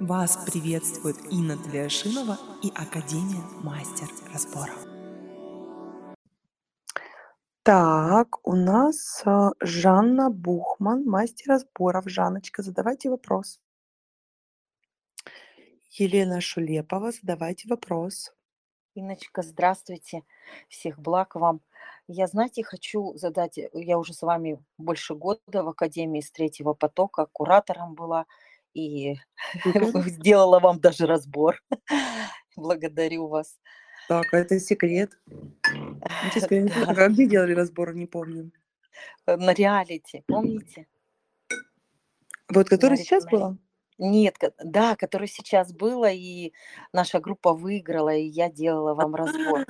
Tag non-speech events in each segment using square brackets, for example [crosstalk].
Вас приветствует Инна Тлешинова и Академия Мастер Разборов. Так, у нас а, Жанна Бухман, мастер разборов. Жанночка, задавайте вопрос. Елена Шулепова, задавайте вопрос. Инночка, здравствуйте. Всех благ вам. Я, знаете, хочу задать, я уже с вами больше года в Академии с третьего потока, куратором была и [laughs] сделала вам даже разбор. Благодарю вас. Так, а это секрет. Честно, [laughs] [laughs] не помню, а где делали разбор, не помню. э, на реалити, помните? Вот, На который сейчас было? Нет, да, который сейчас было, и наша группа выиграла, и я делала вам разбор.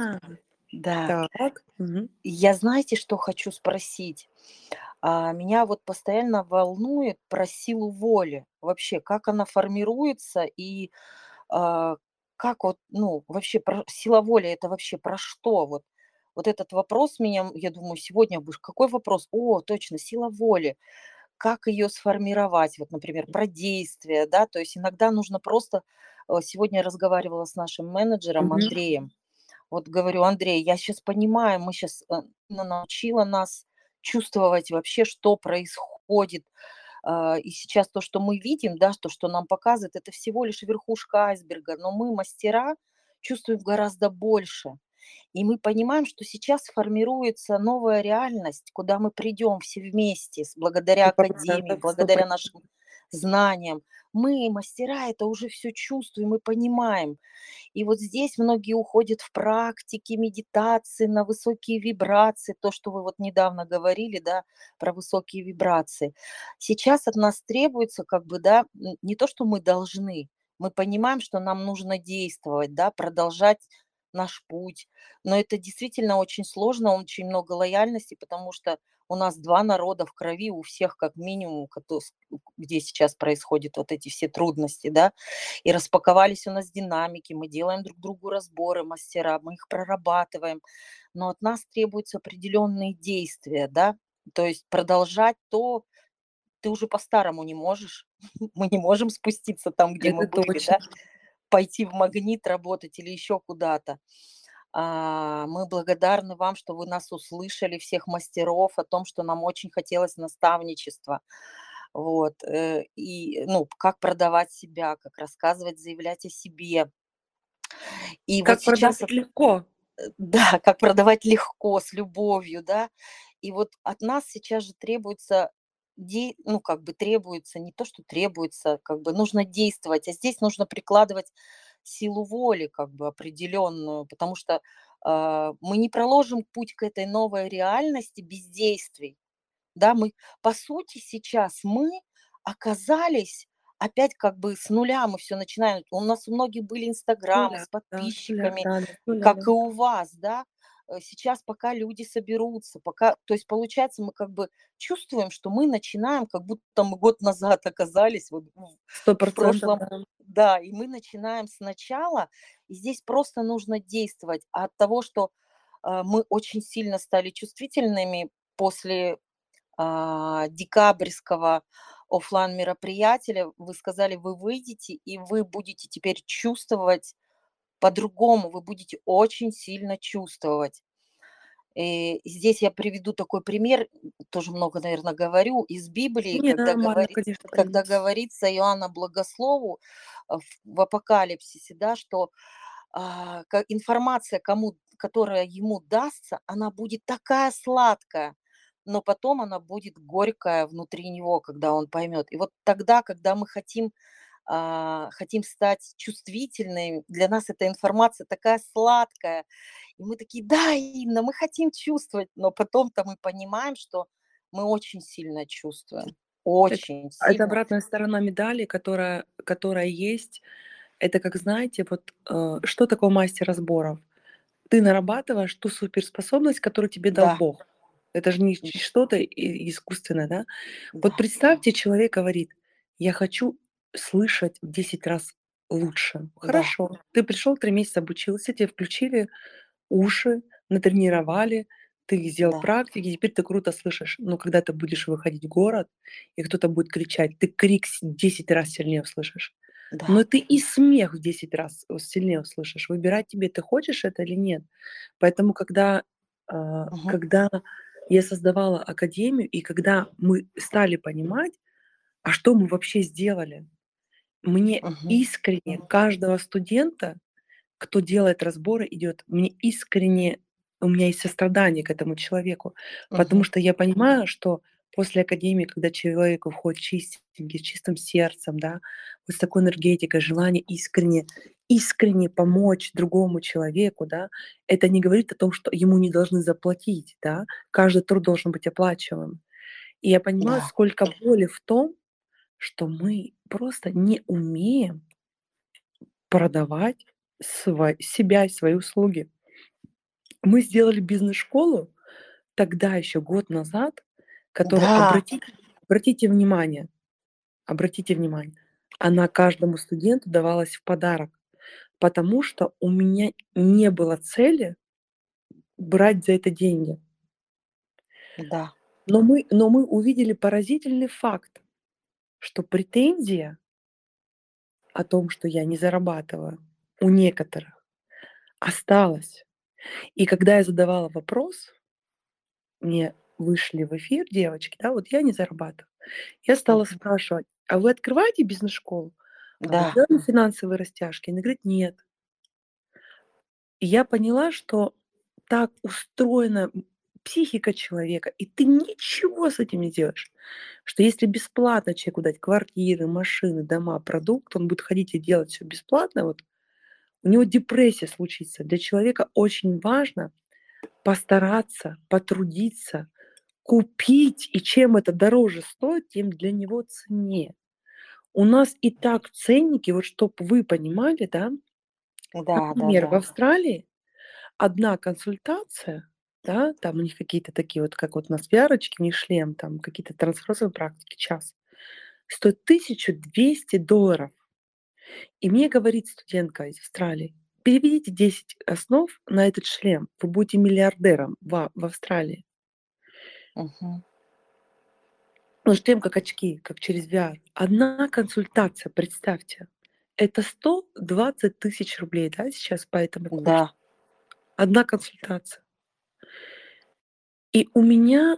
Да. так. Я знаете, что хочу спросить? А, меня вот постоянно волнует про силу воли. Вообще, как она формируется и а, как вот, ну, вообще про, сила воли это вообще про что? Вот, вот этот вопрос меня, я думаю, сегодня будешь, какой вопрос? О, точно, сила воли. Как ее сформировать? Вот, например, про действия, да, то есть иногда нужно просто, э, сегодня я разговаривала с нашим менеджером Мгм. Андреем, вот говорю, Андрей, я сейчас понимаю, мы сейчас научила нас чувствовать вообще, что происходит. А, И сейчас то, что мы видим, да, то, что нам показывает, это всего лишь верхушка айсберга, но мы, мастера, чувствуем гораздо больше. И мы понимаем, что сейчас формируется новая реальность, куда мы придем все вместе, благодаря Академии, благодаря нашим знаниям. Мы, мастера, это уже все чувствуем и понимаем. И вот здесь многие уходят в практики, медитации, на высокие вибрации, то, что вы вот недавно говорили, да, про высокие вибрации. Сейчас от нас требуется как бы, да, не то, что мы должны, мы понимаем, что нам нужно действовать, да, продолжать наш путь. Но это действительно очень сложно, очень много лояльности, потому что у нас два народа в крови, у всех как минимум, где сейчас происходят вот эти все трудности, да, и распаковались у нас динамики, мы делаем друг другу разборы, мастера, мы их прорабатываем, но от нас требуются определенные действия, да, то есть продолжать то, ты уже по-старому не можешь, [laughs] мы не можем спуститься там, где мы Это были, точно. да, пойти в магнит работать или еще куда-то. А, Мы благодарны вам, что вы нас услышали, всех мастеров, о том, что нам очень хотелось наставничества. Вот. э, И, ну, как продавать себя, как рассказывать, заявлять о себе. И вот Как сейчас, продавать легко. э, [laughs] да, как продавать легко, с любовью, да. И вот от нас сейчас же требуется, де- ну, как бы требуется, не то, что требуется, как бы нужно действовать, а здесь нужно прикладывать силу воли, как бы определенную, потому что а, мы не проложим путь к этой новой реальности без действий. Да, мы, по сути, сейчас мы оказались опять как бы с нуля, мы все начинаем. У нас у многих были инстаграмы с да, с нуля, подписчиками, да, да, как и у вас, да. Э, Сейчас пока люди соберутся, пока, то есть получается, мы как бы чувствуем, что мы начинаем, как будто мы год назад оказались вот в прошлом, да. и мы начинаем сначала, и здесь просто нужно действовать. А от того, что а, мы очень сильно стали чувствительными после а, декабрьского оффлайн мероприятия, вы сказали, вы выйдете, и вы будете теперь чувствовать по-другому, вы будете очень сильно чувствовать. И здесь я приведу такой пример, тоже много, наверное, говорю, из Библии, Не, когда нормально, говорится, конечно, когда привет. говорится Иоанна Благослову а, в, Апокалипсисе, да, что а, информация, кому, которая ему дастся, она будет такая сладкая, но потом она будет горькая внутри него, когда он поймет. И вот тогда, когда мы хотим хотим стать чувствительными, для нас эта информация такая сладкая, и мы такие, да, Инна, мы хотим чувствовать, но потом-то мы понимаем, что мы очень сильно чувствуем, Это очень а это сильно. обратная сторона медали, которая которая есть. Это как, знаете, вот, э, что такое мастер разборов? Ты нарабатываешь ту суперспособность, которую тебе дал Да, Бог. Это же не что-то искусственное, да? Вот да, представьте, человек говорит: "Я хочу слышать в 10 раз лучше". да, Хорошо, ты пришел 3 месяца обучился, тебе включили уши, натренировали, ты сделал да, практики, теперь ты круто слышишь. Но когда ты будешь выходить в город, и кто-то будет кричать, ты крик с 10 раз сильнее услышишь. но Да. ты и смех в 10 раз у сильнее услышишь. Выбирать тебе, ты хочешь это или нет. Поэтому, когда, а, Мгм. когда я создавала академию и когда мы стали понимать, а что мы вообще сделали, мне Мгм. искренне каждого студента, кто делает разборы, идет, мне искренне, у меня есть сострадание к этому человеку, потому Мгм. что я понимаю, что после академии, когда человек уходит чистенький, с чистым сердцем, да, вот с такой энергетикой, желание искренне, искренне помочь другому человеку, да, это не говорит о том, что ему не должны заплатить, да, каждый труд должен быть оплачиваем. И я понимаю, Да. сколько боли в том, что мы просто не умеем продавать сва себя и свои услуги. Мы сделали бизнес-школу тогда, еще год назад, которая, Да. обратите обратите внимание, обратите внимание, она каждому студенту давалась в подарок, потому что у меня не было цели брать за это деньги. Да. Но мы но мы увидели поразительный факт, что претензия о том, что я не зарабатываю, у некоторых осталась. И когда я задавала вопрос, мне вышли в эфир девочки, да, вот я не зарабатываю. Я стала спрашивать: "А вы открываете бизнес-школу? А Да. делали финансовые растяжки?" Они говорят: "Нет". И я поняла, что так устроена, м, психика человека, и ты ничего с этим не делаешь. Что если бесплатно человеку дать квартиры, машины, дома, продукт, он будет ходить и делать всё бесплатно, вот, у него депрессия случится. Для человека очень важно постараться, потрудиться, купить, и чем это дороже стоит, тем для него ценнее. У нас и так ценники, вот чтоб вы понимали, да, Да, например, в да-да. Австралии 1 консультация, да, там у них какие-то такие вот, как вот у нас VR-очки, не шлем, там какие-то трансференциальные практики, час, стоит $1200. И мне говорит студентка из Австралии: "Переведите 10 основ на этот шлем, вы будете миллиардером в в Австралии". Мгм. Ну, шлем как очки, как через VR. 1 консультация, представьте, это 120 тысяч рублей, да, сейчас по этому курсу. Да. 1 консультация. И у меня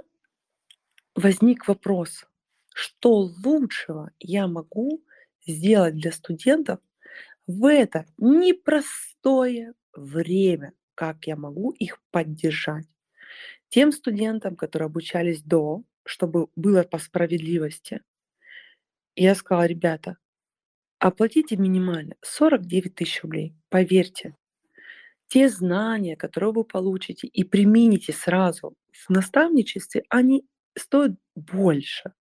возник вопрос: что лучшего я могу сделать для студентов в это непростое время? Как я могу их поддержать? Тем студентам, которые обучались до, чтобы было по справедливости я сказала: "Ребята, оплатите минимально 49 тысяч рублей". Поверьте, те знания, которые вы получите и примените сразу в наставничестве, они стоят больше.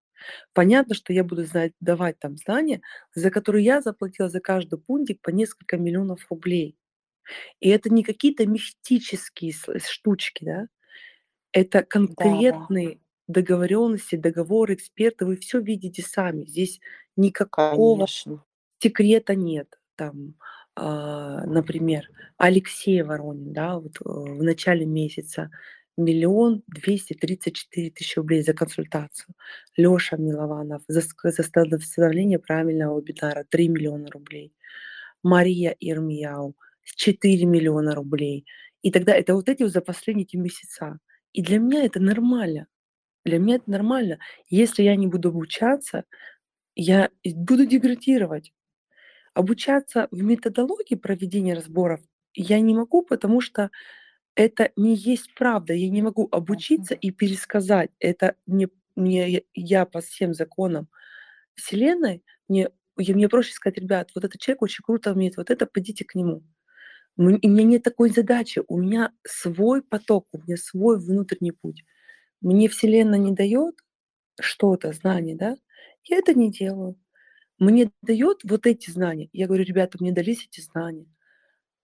Понятно, что я буду знать давать там знания, за которые я заплатила за каждый пунктик по несколько миллионов рублей. И это не какие-то мистические штучки, да. Это конкретные договоренности, договоры, эксперты. Вы всё видите сами. Здесь никакого Конечно. секрета нет. Там, например, Алексей Воронин, да, вот, э, в начале месяца 1 234 000 рублей за консультацию. Лёша Милованов за за составление правильного вебинара 3 000 000 рублей. Мария Ирмияу 4 000 000 рублей. И тогда это вот эти вот за последние эти месяца. И для меня это нормально. Для меня это нормально. Если я не буду обучаться, я буду деградировать. Обучаться в методологии проведения разборов я не могу, потому что это не есть правда. Я не могу обучиться и пересказать. Это мне мне я по всем законам Вселенной, мне я мне проще сказать: "Ребят, вот этот человек очень круто умеет вот это, пойдите к нему". У меня нет такой задачи. У меня свой поток, у меня свой внутренний путь. Мне Вселенная не даёт что-то, знание, да, я это не делаю. Мне даёт вот эти знания. Я говорю: "Ребята, мне дались эти знания.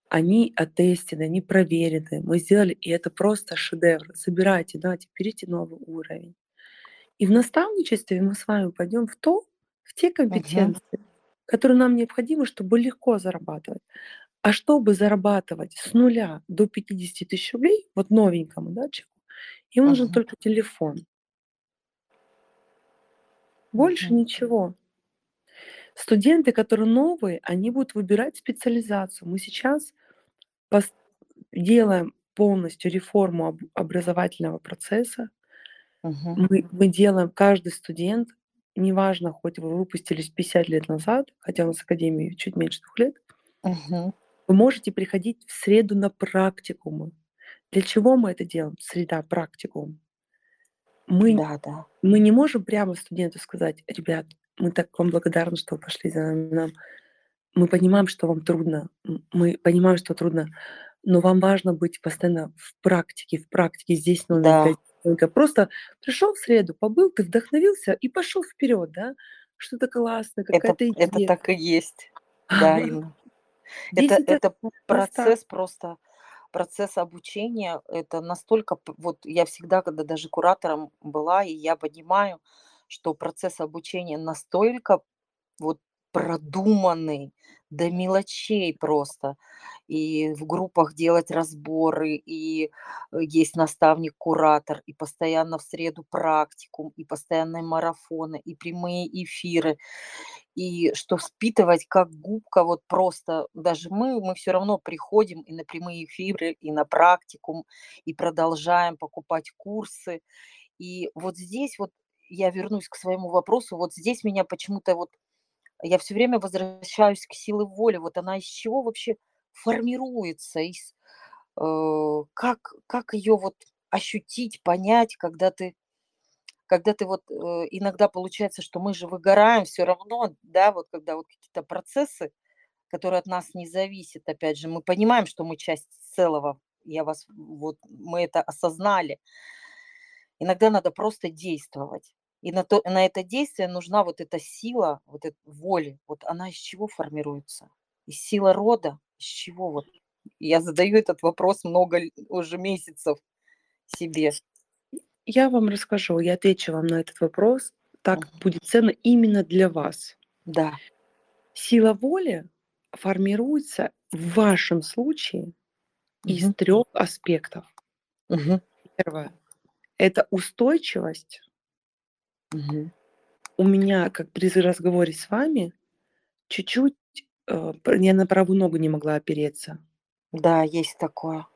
Они оттестены, они проверены. Мы сделали, и это просто шедевр. Забирайте, нате, берите новый уровень". И в наставничестве мы с вами пойдём в то, в те компетенции, которые нам необходимы, чтобы легко зарабатывать. А чтобы зарабатывать с 0 до 50 тысяч рублей, вот новенькому, да, человеку, ему нужен Мгм. только телефон. Больше Мгм. ничего. Студенты, которые новые, они будут выбирать специализацию. Мы сейчас делаем полностью реформу об образовательного процесса. Мгм. Мы мы делаем каждый студент, неважно, хоть вы выпустились 50 лет назад, хотя у нас академии чуть меньше 2 лет Мгм. вы можете приходить в среду на практикумы. Для чего мы это делаем? Среда, практикум. Мы Да, да. мы не можем прямо студенту сказать: "Ребят, мы так вам благодарны, что вы пошли за нам. Мы понимаем, что вам трудно. Мы понимаем, что трудно, но вам важно быть постоянно в практике, в практике. Здесь Да. новенькая". Просто пришел в среду, побыл, ты вдохновился и пошел вперед, да. Что-то классное, Это какая-то это идея. так и есть. Да. [laughs] Это 10 это процесс просто, процесс обучения. Это настолько вот я всегда, когда даже куратором была, и я понимаю, что процесс обучения настолько вот продуманный до мелочей просто. И в группах делать разборы, и, э, есть наставник-куратор, и постоянно в среду практикум, и постоянные марафоны, и прямые эфиры. И что впитывать как губка, вот просто даже мы, мы всё равно приходим и на прямые эфиры, и на практикум, и продолжаем покупать курсы. И вот здесь вот я вернусь к своему вопросу. Вот здесь меня почему-то вот я всё время возвращаюсь к силе воли. Вот она из чего вообще формируется? Из э, как как её вот ощутить, понять, когда ты когда ты вот, э, иногда получается, что мы же выгораем всё равно, да, вот когда вот какие-то процессы, которые от нас не зависят. Опять же, мы понимаем, что мы часть целого. Я вас вот мы это осознали. Иногда надо просто действовать. И на то на это действие нужна вот эта сила, вот эта воли. Вот она из чего формируется? Из силы рода? Из чего вот? Я задаю этот вопрос много уже месяцев себе. Я вам расскажу, я отвечу вам на этот вопрос. Так Мгм. будет ценно именно для вас. Да. Сила воли формируется в вашем случае из Мгм. 3 аспектов. Мгм. 1 это устойчивость. Мгм. У меня, как при разговоре с вами, чуть-чуть, э, я на правую ногу не могла опереться. Да, есть такое.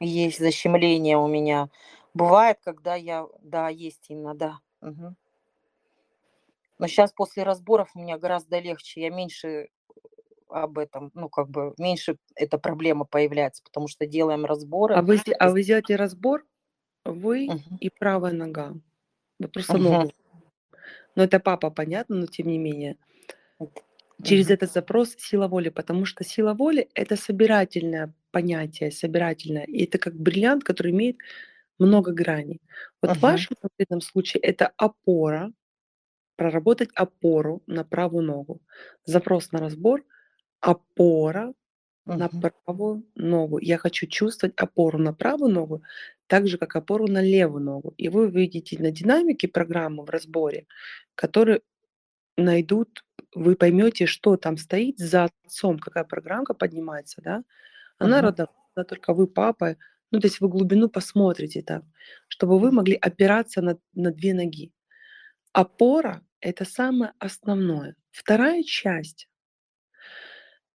Есть защемление у меня. Бывает, когда я да, есть, Инна, да. Мгм. Но щас после разборов у меня гораздо легче. Я меньше об этом, ну, как бы меньше эта проблема появляется, потому что делаем разборы. А вы а вы сделаете разбор, вы Мгм. и правая нога. Вы просто Мгм. ногу. Но это папа, понятно, но тем не менее. Эт Через Мгм. этот запрос сила воли, потому что сила воли- это собирательное понятие, собирательное. И это как бриллиант, который имеет много граней. Вот в Мгм. вашем конкретном случае это опора, проработать опору на правую ногу. Запрос на разбор- опора на Мгм. правую ногу. Я хочу чувствовать опору на правую ногу так же, как опору на левую ногу. И вы увидите на динамике программы в разборе, которые найдут вы поймете, что там стоит за отцом, какая программка поднимается, да. Она Мгм. родовая, только вы папа. Ну, то есть вы глубину посмотрите там, чтобы вы могли опираться на на 2 ноги. Опора- это самое основное. 2 часть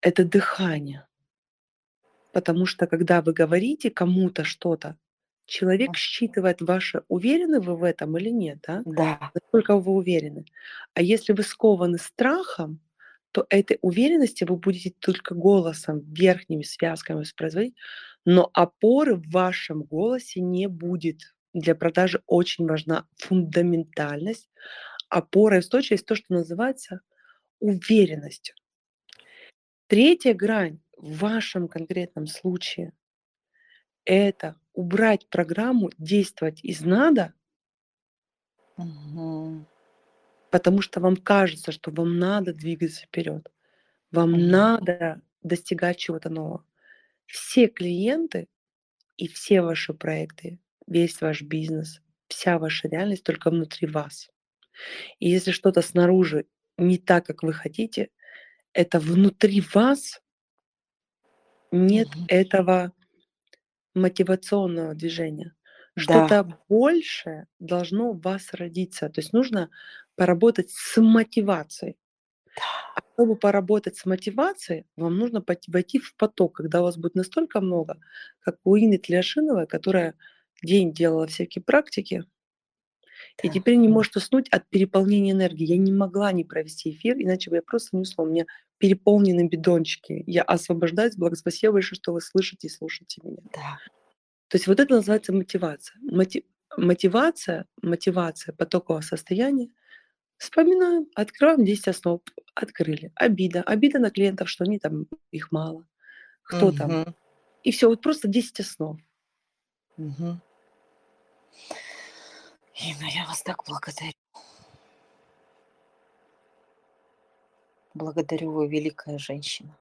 это дыхание. Потому что, когда вы говорите кому-то что-то, человек считывает ваше, уверены вы в этом или нет, да? Да. Насколько вы уверены. А если вы скованы страхом, то этой уверенности вы будете только голосом, верхними связками воспроизводить, но опоры в вашем голосе не будет. Для продажи очень важна фундаментальность, опора и устойчивость, то, что называется уверенностью. 3 грань в вашем конкретном случае- это убрать программу действовать из "надо" Мгм. потому что вам кажется, что вам надо двигаться вперед, вам Мгм. надо достигать чего-то нового. Все клиенты и все ваши проекты, весь ваш бизнес, вся ваша реальность только внутри вас. И если что-то снаружи не так, как вы хотите, это внутри вас нет Мгм. этого мотивационного движения. Да. Что-то большее должно в вас родиться. То есть нужно поработать с мотивацией. Да. Чтобы поработать с мотивацией, вам нужно войти в поток, когда у вас будет настолько много, как у Инны Тлешиновой, которая день делала всякие практики и Да. теперь не может уснуть от переполнения энергии. Я не могла не провести эфир, иначе бы я просто не уснула. У меня переполнены бидончики. Я освобождаюсь. Благо, спасибо большое, что вы слышите и слушаете меня. Да. То есть вот это называется мотивация. Моти- мотивация, мотивация потокового состояния. Вспоминаем, открываем 10 основ. Открыли. Обида. Обида на клиентов, что они там, их мало. Кто там. Мгм. И все, вот просто 10 основ. Мгм. Инна, я вас так благодарю. Благодарю, вы великая женщина.